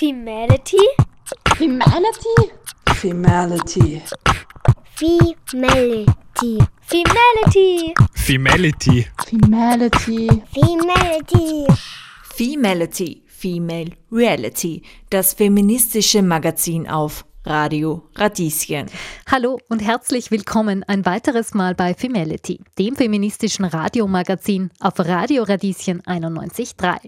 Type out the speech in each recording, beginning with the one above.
Femality? Femality? Femality. Femality. Femality. Femality. Femality. Femality. Femality, Female Reality, das feministische Magazin auf Radio Radieschen. Hallo und herzlich willkommen ein weiteres Mal bei Femality, dem feministischen Radiomagazin auf Radio Radieschen 91.3.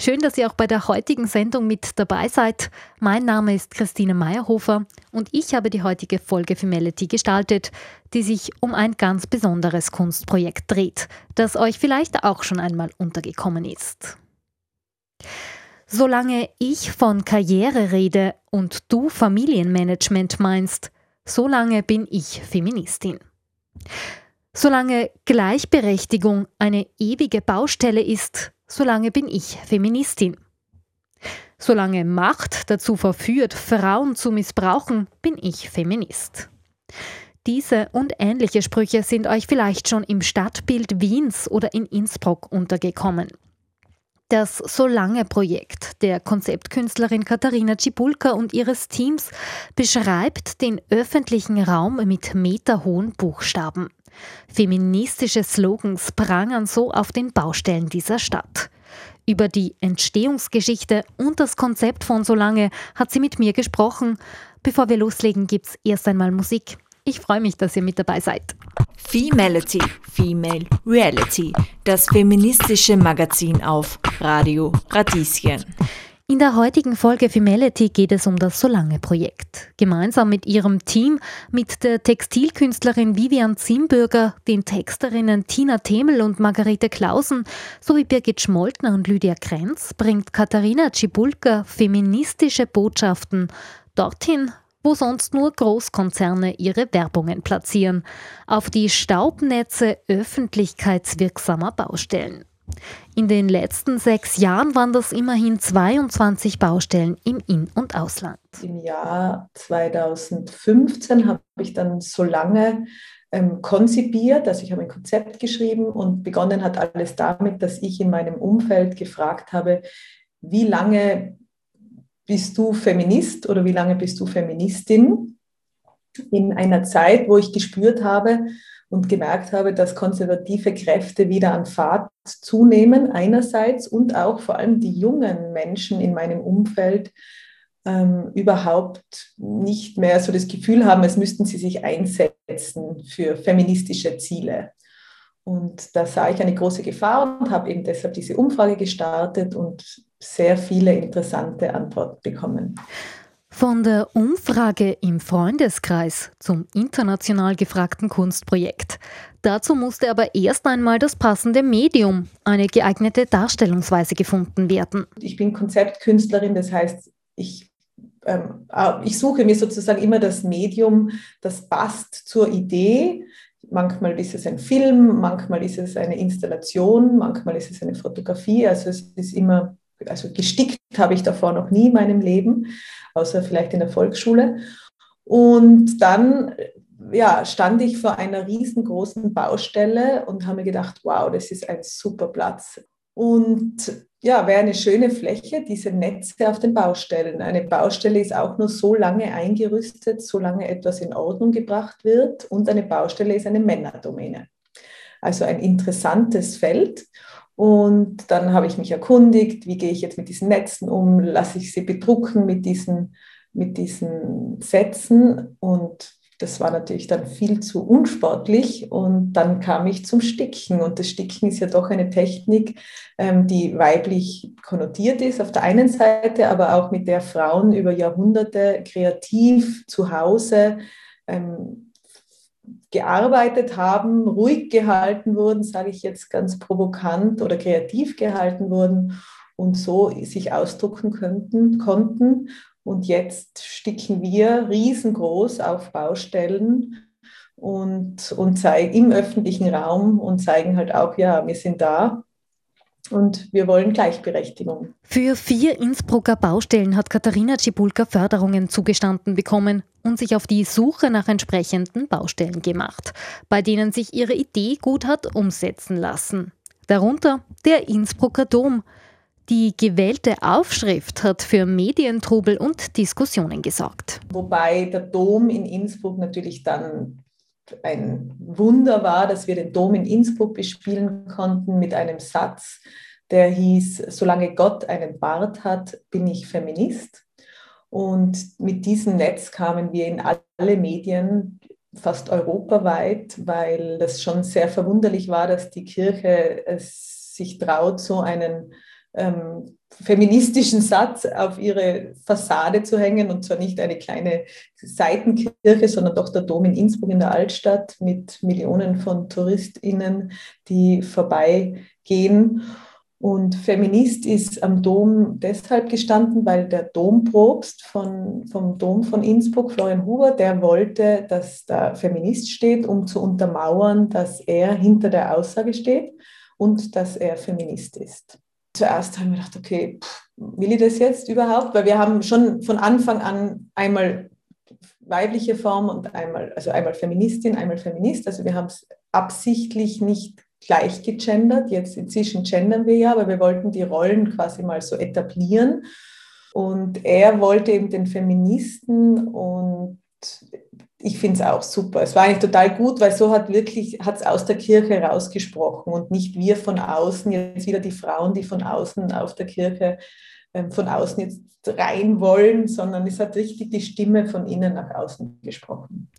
Schön, dass ihr auch bei der heutigen Sendung mit dabei seid. Mein Name ist Christine Meyerhofer und ich habe die heutige Folge Femality gestaltet, die sich um ein ganz besonderes Kunstprojekt dreht, das euch vielleicht auch schon einmal untergekommen ist. Solange ich von Karriere rede und du Familienmanagement meinst, solange bin ich Feministin. Solange Gleichberechtigung eine ewige Baustelle ist, solange bin ich Feministin. Solange Macht dazu verführt, Frauen zu missbrauchen, bin ich Feminist. Diese und ähnliche Sprüche sind euch vielleicht schon im Stadtbild Wiens oder in Innsbruck untergekommen. Das Solange-Projekt der Konzeptkünstlerin Katharina Cibulka und ihres Teams beschreibt den öffentlichen Raum mit meterhohen Buchstaben. Feministische Slogans prangern so auf den Baustellen dieser Stadt. Über die Entstehungsgeschichte und das Konzept von Solange hat sie mit mir gesprochen. Bevor wir loslegen, gibt's erst einmal Musik. Ich freue mich, dass ihr mit dabei seid. Femality, Female Reality, das feministische Magazin auf Radio Radieschen. In der heutigen Folge Femality geht es um das Solange-Projekt. Gemeinsam mit ihrem Team, mit der Textilkünstlerin Vivian Zimbürger, den Texterinnen Tina Themel und Margarete Klausen sowie Birgit Schmoltner und Lydia Krenz bringt Katharina Cibulka feministische Botschaften dorthin, wo sonst nur Großkonzerne ihre Werbungen platzieren, auf die Staubnetze öffentlichkeitswirksamer Baustellen. In den letzten sechs Jahren waren das immerhin 22 Baustellen im In- und Ausland. Im Jahr 2015 habe ich dann so lange ähm, konzipiert, also ich habe ein Konzept geschrieben und begonnen hat alles damit, dass ich in meinem Umfeld gefragt habe, wie lange bist du Feminist oder wie lange bist du Feministin? In einer Zeit, wo ich gespürt habe und gemerkt habe, dass konservative Kräfte wieder an Fahrt zunehmen, einerseits und auch vor allem die jungen Menschen in meinem Umfeld ähm, überhaupt nicht mehr so das Gefühl haben, es müssten sie sich einsetzen für feministische Ziele. Und da sah ich eine große Gefahr und habe eben deshalb diese Umfrage gestartet und sehr viele interessante Antworten bekommen. Von der Umfrage im Freundeskreis zum international gefragten Kunstprojekt. Dazu musste aber erst einmal das passende Medium, eine geeignete Darstellungsweise gefunden werden. Ich bin Konzeptkünstlerin, das heißt, ich, ähm, ich suche mir sozusagen immer das Medium, das passt zur Idee. Manchmal ist es ein Film, manchmal ist es eine Installation, manchmal ist es eine Fotografie. Also es ist immer also gestickt habe ich davor noch nie in meinem Leben, außer vielleicht in der Volksschule. Und dann ja, stand ich vor einer riesengroßen Baustelle und habe mir gedacht, wow, das ist ein super Platz. Und ja, wäre eine schöne Fläche, diese Netze auf den Baustellen. Eine Baustelle ist auch nur so lange eingerüstet, solange etwas in Ordnung gebracht wird. Und eine Baustelle ist eine Männerdomäne. Also ein interessantes Feld. Und dann habe ich mich erkundigt, wie gehe ich jetzt mit diesen Netzen um, lasse ich sie bedrucken mit diesen, mit diesen Sätzen. Und das war natürlich dann viel zu unsportlich. Und dann kam ich zum Sticken. Und das Sticken ist ja doch eine Technik, ähm, die weiblich konnotiert ist auf der einen Seite, aber auch mit der Frauen über Jahrhunderte kreativ zu Hause ähm, gearbeitet haben, ruhig gehalten wurden, sage ich jetzt ganz provokant oder kreativ gehalten wurden und so sich ausdrucken könnten, konnten. Und jetzt sticken wir riesengroß auf Baustellen und, und zeigen im öffentlichen Raum und zeigen halt auch, ja, wir sind da und wir wollen Gleichberechtigung. Für vier Innsbrucker Baustellen hat Katharina Cibulka Förderungen zugestanden bekommen und sich auf die Suche nach entsprechenden Baustellen gemacht, bei denen sich ihre Idee gut hat umsetzen lassen. Darunter der Innsbrucker Dom. Die gewählte Aufschrift hat für Medientrubel und Diskussionen gesorgt. Wobei der Dom in Innsbruck natürlich dann ein Wunder war, dass wir den Dom in Innsbruck bespielen konnten mit einem Satz, der hieß, solange Gott einen Bart hat, bin ich Feminist. Und mit diesem Netz kamen wir in alle Medien, fast europaweit, weil das schon sehr verwunderlich war, dass die Kirche es sich traut, so einen ähm, feministischen Satz auf ihre Fassade zu hängen und zwar nicht eine kleine Seitenkirche, sondern doch der Dom in Innsbruck in der Altstadt mit Millionen von TouristInnen, die vorbeigehen. Und Feminist ist am Dom deshalb gestanden, weil der Dompropst von, vom Dom von Innsbruck, Florian Huber, der wollte, dass da Feminist steht, um zu untermauern, dass er hinter der Aussage steht und dass er Feminist ist zuerst haben wir gedacht, okay, pff, will ich das jetzt überhaupt? Weil wir haben schon von Anfang an einmal weibliche Form und einmal, also einmal Feministin, einmal Feminist. Also wir haben es absichtlich nicht gleich gegendert. Jetzt inzwischen gendern wir ja, aber wir wollten die Rollen quasi mal so etablieren. Und er wollte eben den Feministen und ich finde es auch super. Es war eigentlich total gut, weil so hat wirklich, hat es aus der Kirche rausgesprochen und nicht wir von außen, jetzt wieder die Frauen, die von außen auf der Kirche, äh, von außen jetzt rein wollen, sondern es hat richtig die Stimme von innen nach außen gesprochen.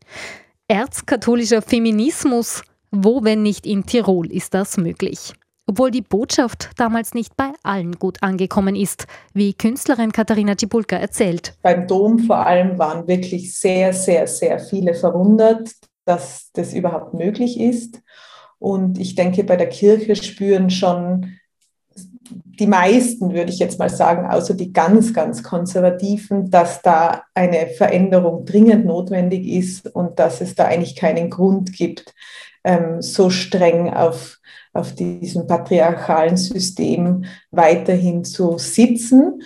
Erzkatholischer Feminismus, wo wenn nicht in Tirol ist das möglich? Obwohl die Botschaft damals nicht bei allen gut angekommen ist, wie Künstlerin Katharina Cibulka erzählt. Beim Dom vor allem waren wirklich sehr, sehr, sehr viele verwundert, dass das überhaupt möglich ist. Und ich denke, bei der Kirche spüren schon die meisten, würde ich jetzt mal sagen, außer die ganz, ganz konservativen, dass da eine Veränderung dringend notwendig ist und dass es da eigentlich keinen Grund gibt, ähm, so streng auf auf diesem patriarchalen System weiterhin zu sitzen.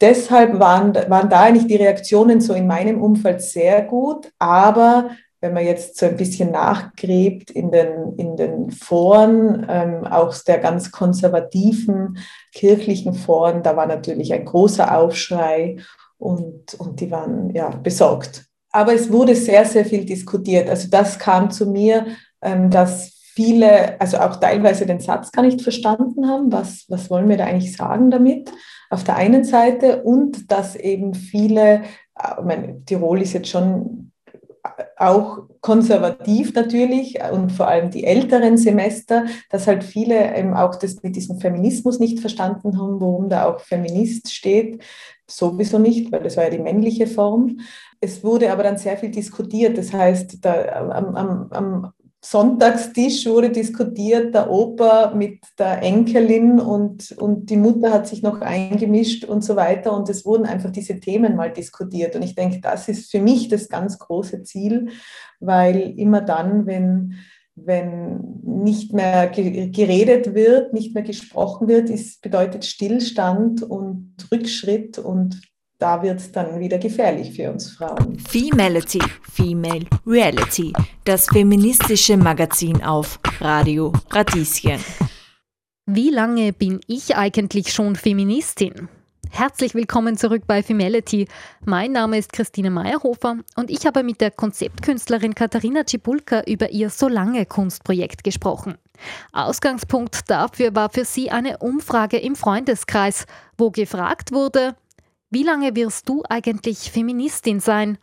Deshalb waren, waren da eigentlich die Reaktionen so in meinem Umfeld sehr gut, aber wenn man jetzt so ein bisschen nachgräbt in den, in den Foren, ähm, auch der ganz konservativen kirchlichen Foren, da war natürlich ein großer Aufschrei und, und die waren ja besorgt. Aber es wurde sehr, sehr viel diskutiert. Also das kam zu mir, ähm, dass viele, also auch teilweise den Satz gar nicht verstanden haben, was, was wollen wir da eigentlich sagen damit, auf der einen Seite und dass eben viele, äh, ich meine, Tirol ist jetzt schon auch konservativ natürlich und vor allem die älteren Semester, dass halt viele eben auch das mit diesem Feminismus nicht verstanden haben, worum da auch Feminist steht. Sowieso nicht, weil das war ja die männliche Form. Es wurde aber dann sehr viel diskutiert. Das heißt, da, am, am, am Sonntagstisch wurde diskutiert, der Opa mit der Enkelin und, und die Mutter hat sich noch eingemischt und so weiter. Und es wurden einfach diese Themen mal diskutiert. Und ich denke, das ist für mich das ganz große Ziel, weil immer dann, wenn, wenn nicht mehr geredet wird, nicht mehr gesprochen wird, ist, bedeutet Stillstand und Rückschritt und da wird es dann wieder gefährlich für uns Frauen. Femality, Female Reality, das feministische Magazin auf Radio Radieschen. Wie lange bin ich eigentlich schon Feministin? Herzlich willkommen zurück bei Femality. Mein Name ist Christine Meyerhofer und ich habe mit der Konzeptkünstlerin Katharina Cibulka über ihr Solange Kunstprojekt gesprochen. Ausgangspunkt dafür war für sie eine Umfrage im Freundeskreis, wo gefragt wurde, wie lange wirst du eigentlich Feministin sein?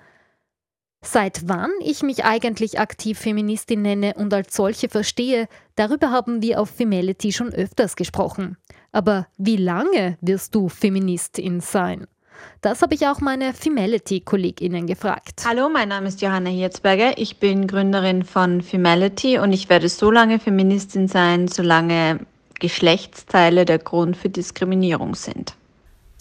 Seit wann ich mich eigentlich aktiv Feministin nenne und als solche verstehe, darüber haben wir auf Femality schon öfters gesprochen. Aber wie lange wirst du Feministin sein? Das habe ich auch meine Femality-KollegInnen gefragt. Hallo, mein Name ist Johanna Hirzberger. Ich bin Gründerin von Femality und ich werde so lange Feministin sein, solange Geschlechtsteile der Grund für Diskriminierung sind.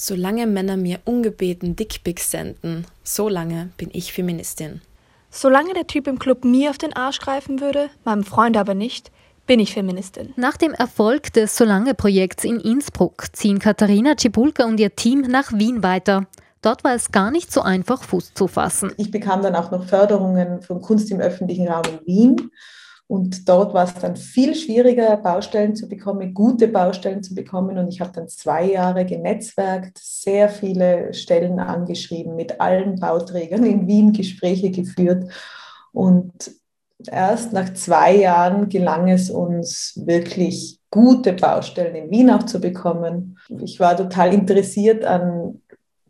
Solange Männer mir ungebeten Dickpics senden, so lange bin ich Feministin. Solange der Typ im Club mir auf den Arsch greifen würde, meinem Freund aber nicht, bin ich Feministin. Nach dem Erfolg des Solange-Projekts in Innsbruck ziehen Katharina Cibulka und ihr Team nach Wien weiter. Dort war es gar nicht so einfach, Fuß zu fassen. Ich bekam dann auch noch Förderungen von Kunst im öffentlichen Raum in Wien Und dort war es dann viel schwieriger, Baustellen zu bekommen, gute Baustellen zu bekommen. Und ich habe dann zwei Jahre genetzwerkt, sehr viele Stellen angeschrieben, mit allen Bauträgern in Wien Gespräche geführt. Und erst nach zwei Jahren gelang es uns wirklich gute Baustellen in Wien auch zu bekommen. Ich war total interessiert an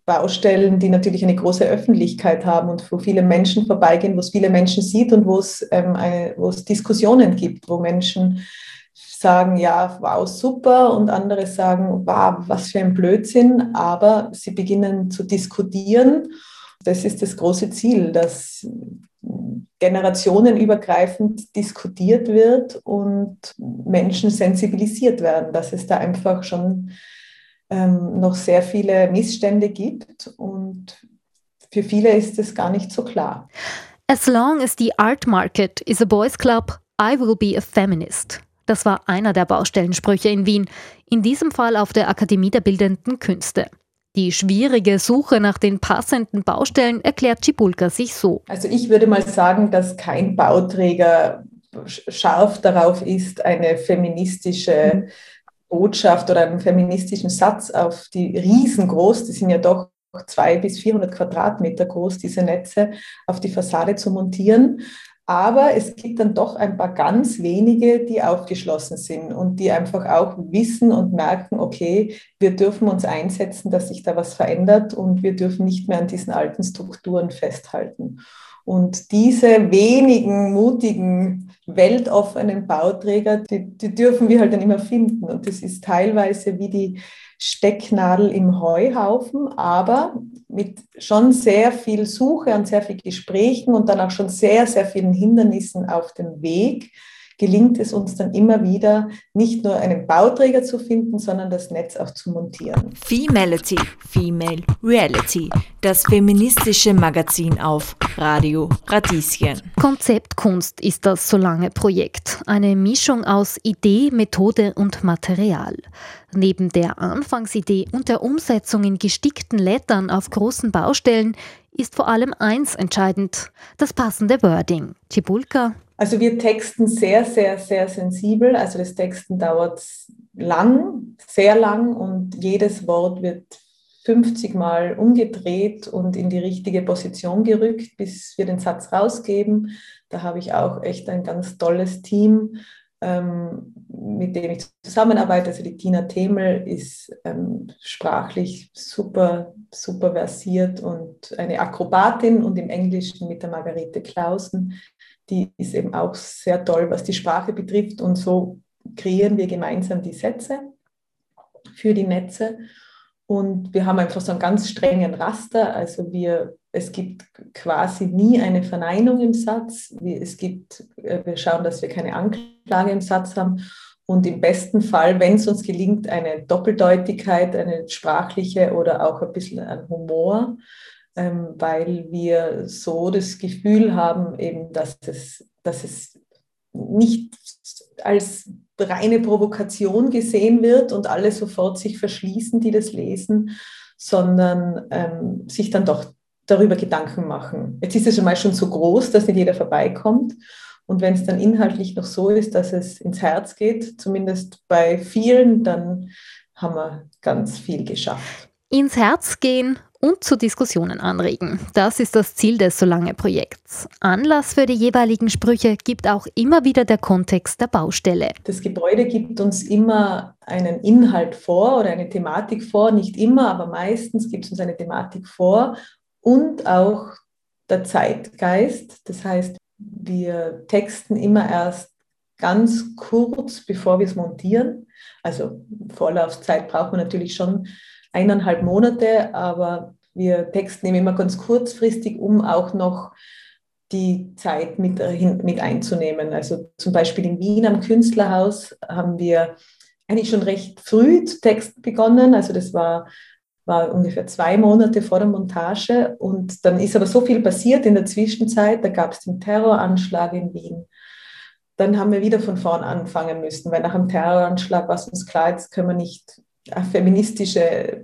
Baustellen, die natürlich eine große Öffentlichkeit haben und wo viele Menschen vorbeigehen, wo es viele Menschen sieht und wo es, ähm, eine, wo es Diskussionen gibt, wo Menschen sagen, ja, wow, super und andere sagen, wow, was für ein Blödsinn, aber sie beginnen zu diskutieren. Das ist das große Ziel, dass generationenübergreifend diskutiert wird und Menschen sensibilisiert werden, dass es da einfach schon ähm, noch sehr viele Missstände gibt und für viele ist es gar nicht so klar. As long as the art market is a boys club, I will be a feminist. Das war einer der Baustellensprüche in Wien, in diesem Fall auf der Akademie der Bildenden Künste. Die schwierige Suche nach den passenden Baustellen erklärt Cibulka sich so. Also ich würde mal sagen, dass kein Bauträger scharf darauf ist, eine feministische mhm. Botschaft oder einen feministischen Satz auf die riesengroß, die sind ja doch zwei bis 400 Quadratmeter groß, diese Netze auf die Fassade zu montieren. Aber es gibt dann doch ein paar ganz wenige, die aufgeschlossen sind und die einfach auch wissen und merken, okay, wir dürfen uns einsetzen, dass sich da was verändert und wir dürfen nicht mehr an diesen alten Strukturen festhalten. Und diese wenigen mutigen, weltoffenen Bauträger, die, die, dürfen wir halt dann immer finden. Und das ist teilweise wie die Stecknadel im Heuhaufen, aber mit schon sehr viel Suche und sehr viel Gesprächen und dann auch schon sehr, sehr vielen Hindernissen auf dem Weg gelingt es uns dann immer wieder, nicht nur einen Bauträger zu finden, sondern das Netz auch zu montieren. Femality, Female Reality, das feministische Magazin auf Radio Radieschen. Konzeptkunst ist das Solange Projekt, eine Mischung aus Idee, Methode und Material. Neben der Anfangsidee und der Umsetzung in gestickten Lettern auf großen Baustellen ist vor allem eins entscheidend, das passende Wording. Cibulka also wir texten sehr, sehr, sehr sensibel. Also das Texten dauert lang, sehr lang und jedes Wort wird 50 Mal umgedreht und in die richtige Position gerückt, bis wir den Satz rausgeben. Da habe ich auch echt ein ganz tolles Team, ähm, mit dem ich zusammenarbeite. Also die Tina Themel ist ähm, sprachlich super, super versiert und eine Akrobatin und im Englischen mit der Margarete Clausen die ist eben auch sehr toll, was die Sprache betrifft. Und so kreieren wir gemeinsam die Sätze für die Netze. Und wir haben einfach so einen ganz strengen Raster. Also wir, es gibt quasi nie eine Verneinung im Satz. Es gibt, äh, wir schauen, dass wir keine Anklage im Satz haben. Und im besten Fall, wenn es uns gelingt, eine Doppeldeutigkeit, eine sprachliche oder auch ein bisschen ein Humor, ähm, weil wir so das Gefühl haben, eben, dass es, dass es nicht als reine Provokation gesehen wird und alle sofort sich verschließen, die das lesen, sondern ähm, sich dann doch darüber Gedanken machen. Jetzt ist es schon mal schon so groß, dass nicht jeder vorbeikommt. Und wenn es dann inhaltlich noch so ist, dass es ins Herz geht, zumindest bei vielen, dann haben wir ganz viel geschafft. Ins Herz gehen und zu Diskussionen anregen. Das ist das Ziel des Solange-Projekts. Anlass für die jeweiligen Sprüche gibt auch immer wieder der Kontext der Baustelle. Das Gebäude gibt uns immer einen Inhalt vor oder eine Thematik vor, nicht immer, aber meistens gibt es uns eine Thematik vor und auch der Zeitgeist. Das heißt, wir texten immer erst ganz kurz, bevor wir es montieren. Also Vorlaufzeit braucht man natürlich schon eineinhalb Monate, aber wir texten immer ganz kurzfristig, um auch noch die Zeit mit, mit einzunehmen. Also zum Beispiel in Wien am Künstlerhaus haben wir eigentlich schon recht früh zu texten begonnen. Also das war, war ungefähr zwei Monate vor der Montage. Und dann ist aber so viel passiert in der Zwischenzeit. Da gab es den Terroranschlag in Wien. Dann haben wir wieder von vorn anfangen müssen, weil nach dem Terroranschlag war es uns klar, jetzt können wir nicht feministische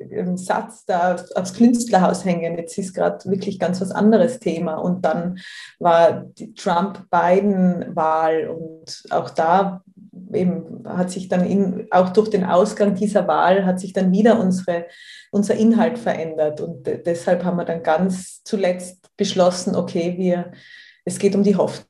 ähm, Satz da aufs Künstlerhaus hängen. Jetzt ist gerade wirklich ganz was anderes Thema. Und dann war die Trump-Biden-Wahl und auch da eben hat sich dann in, auch durch den Ausgang dieser Wahl hat sich dann wieder unsere, unser Inhalt verändert. Und deshalb haben wir dann ganz zuletzt beschlossen, okay, wir, es geht um die Hoffnung.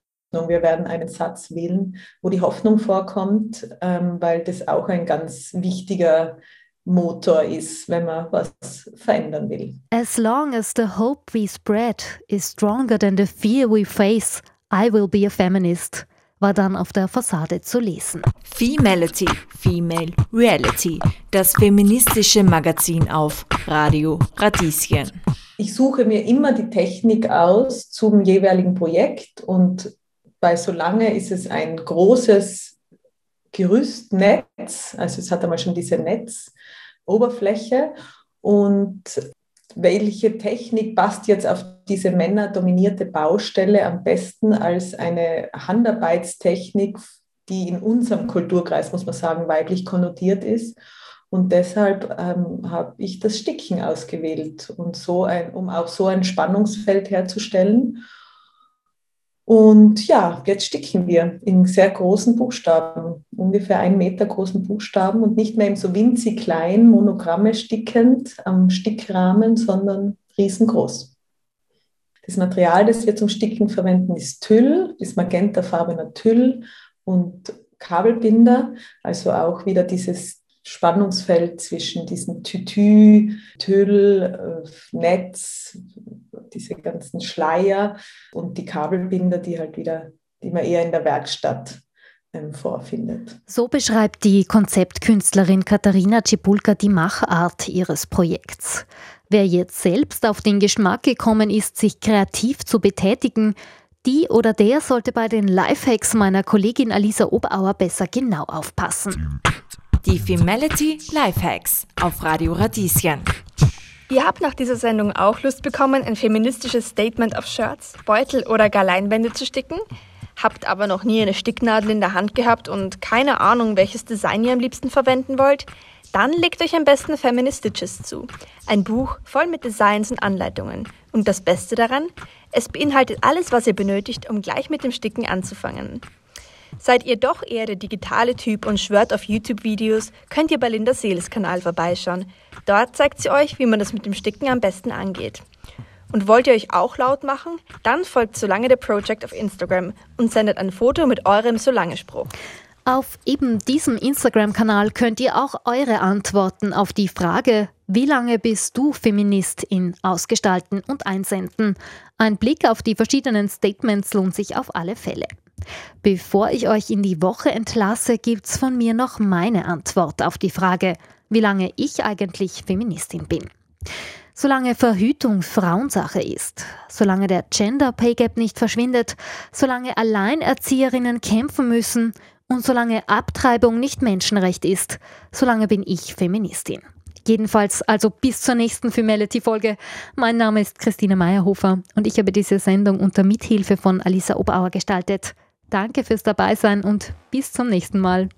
Wir werden einen Satz wählen, wo die Hoffnung vorkommt, ähm, weil das auch ein ganz wichtiger Motor ist, wenn man was verändern will. As long as the hope we spread is stronger than the fear we face, I will be a feminist war dann auf der Fassade zu lesen. Femality, Female Reality, das feministische Magazin auf Radio Radieschen. Ich suche mir immer die Technik aus zum jeweiligen Projekt und bei Solange ist es ein großes Gerüstnetz, also es hat einmal schon diese Netzoberfläche und welche Technik passt jetzt auf diese männerdominierte Baustelle am besten als eine Handarbeitstechnik, die in unserem Kulturkreis, muss man sagen, weiblich konnotiert ist. Und deshalb ähm, habe ich das Sticken ausgewählt, und so ein, um auch so ein Spannungsfeld herzustellen. Und ja, jetzt sticken wir in sehr großen Buchstaben, ungefähr einen Meter großen Buchstaben und nicht mehr in so winzig klein, Monogramme stickend am Stickrahmen, sondern riesengroß. Das Material, das wir zum Sticken verwenden, ist Tüll, ist magentafarbener Tüll und Kabelbinder, also auch wieder dieses Spannungsfeld zwischen diesem Tütü, Tüll, äh, Netz, diese ganzen Schleier und die Kabelbinder, die halt wieder, die man eher in der Werkstatt ähm, vorfindet. So beschreibt die Konzeptkünstlerin Katharina Cipulka die Machart ihres Projekts. Wer jetzt selbst auf den Geschmack gekommen ist, sich kreativ zu betätigen, die oder der sollte bei den Lifehacks meiner Kollegin Alisa Oberauer besser genau aufpassen. Die Femality Lifehacks auf Radio Radieschen. Ihr habt nach dieser Sendung auch Lust bekommen, ein feministisches Statement auf Shirts, Beutel oder gar Leinwände zu sticken? Habt aber noch nie eine Sticknadel in der Hand gehabt und keine Ahnung, welches Design ihr am liebsten verwenden wollt? Dann legt euch am besten Feministitches zu. Ein Buch voll mit Designs und Anleitungen. Und das Beste daran, es beinhaltet alles, was ihr benötigt, um gleich mit dem Sticken anzufangen. Seid ihr doch eher der digitale Typ und schwört auf YouTube-Videos, könnt ihr bei Linda Seels Kanal vorbeischauen. Dort zeigt sie euch, wie man das mit dem Sticken am besten angeht. Und wollt ihr euch auch laut machen? Dann folgt Solange der Project auf Instagram und sendet ein Foto mit eurem Solange-Spruch. Auf eben diesem Instagram-Kanal könnt ihr auch eure Antworten auf die Frage, wie lange bist du Feministin, ausgestalten und einsenden. Ein Blick auf die verschiedenen Statements lohnt sich auf alle Fälle. Bevor ich euch in die Woche entlasse, gibt's von mir noch meine Antwort auf die Frage, wie lange ich eigentlich Feministin bin. Solange Verhütung Frauensache ist, solange der Gender Pay Gap nicht verschwindet, solange Alleinerzieherinnen kämpfen müssen und solange Abtreibung nicht Menschenrecht ist, solange bin ich Feministin. Jedenfalls also bis zur nächsten Femality-Folge. Mein Name ist Christine Meyerhofer und ich habe diese Sendung unter Mithilfe von Alisa Oberauer gestaltet. Danke fürs Dabeisein und bis zum nächsten Mal.